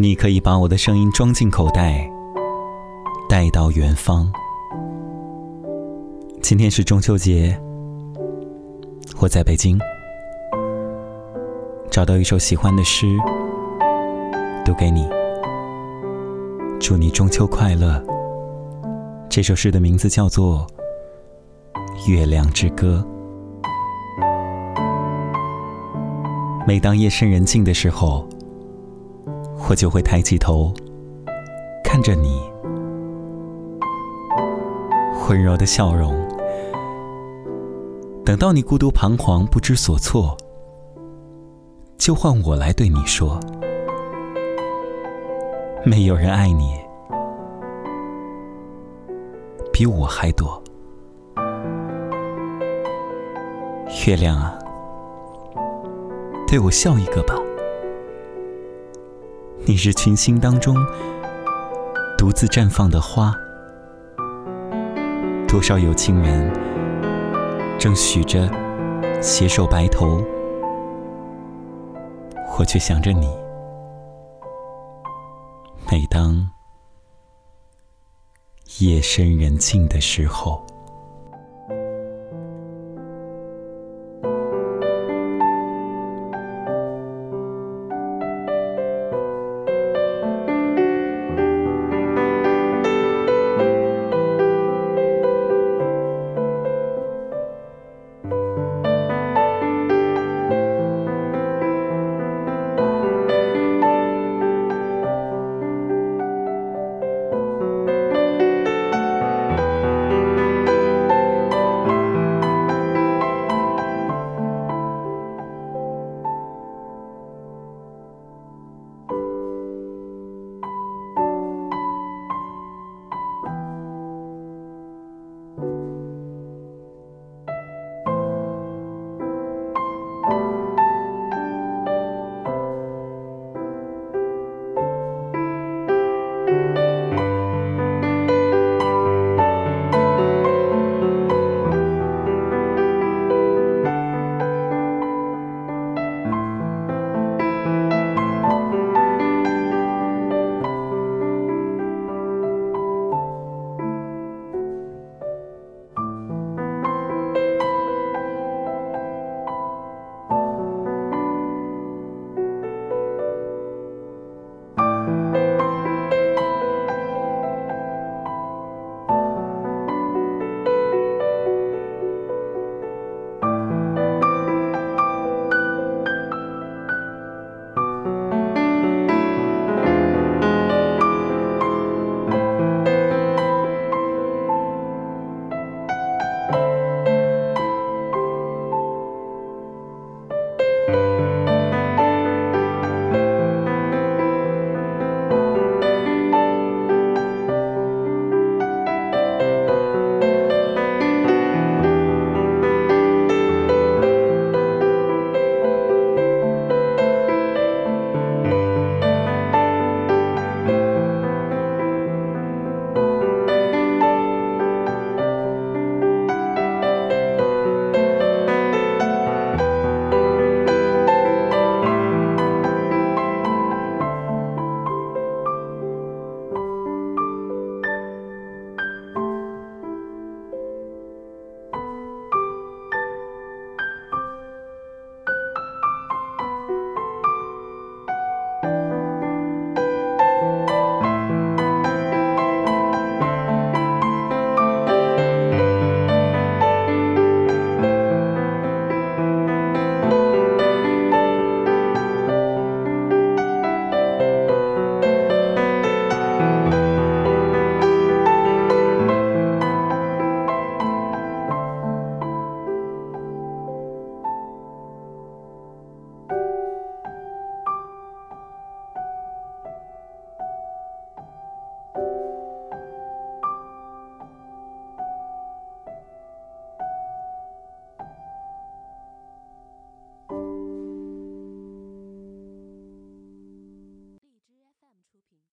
你可以把我的声音装进口袋，带到远方。今天是中秋节，我在北京，找到一首喜欢的诗，读给你。祝你中秋快乐。这首诗的名字叫做《月亮之歌》。每当夜深人静的时候，我就会抬起头，看着你温柔的笑容。等到你孤独彷徨、不知所措，就换我来对你说：没有人爱你。比我还多，月亮啊，对我笑一个吧。你是群星当中独自绽放的花，多少有情人正许着携手白头，我却想着你。每当。夜深人静的时候。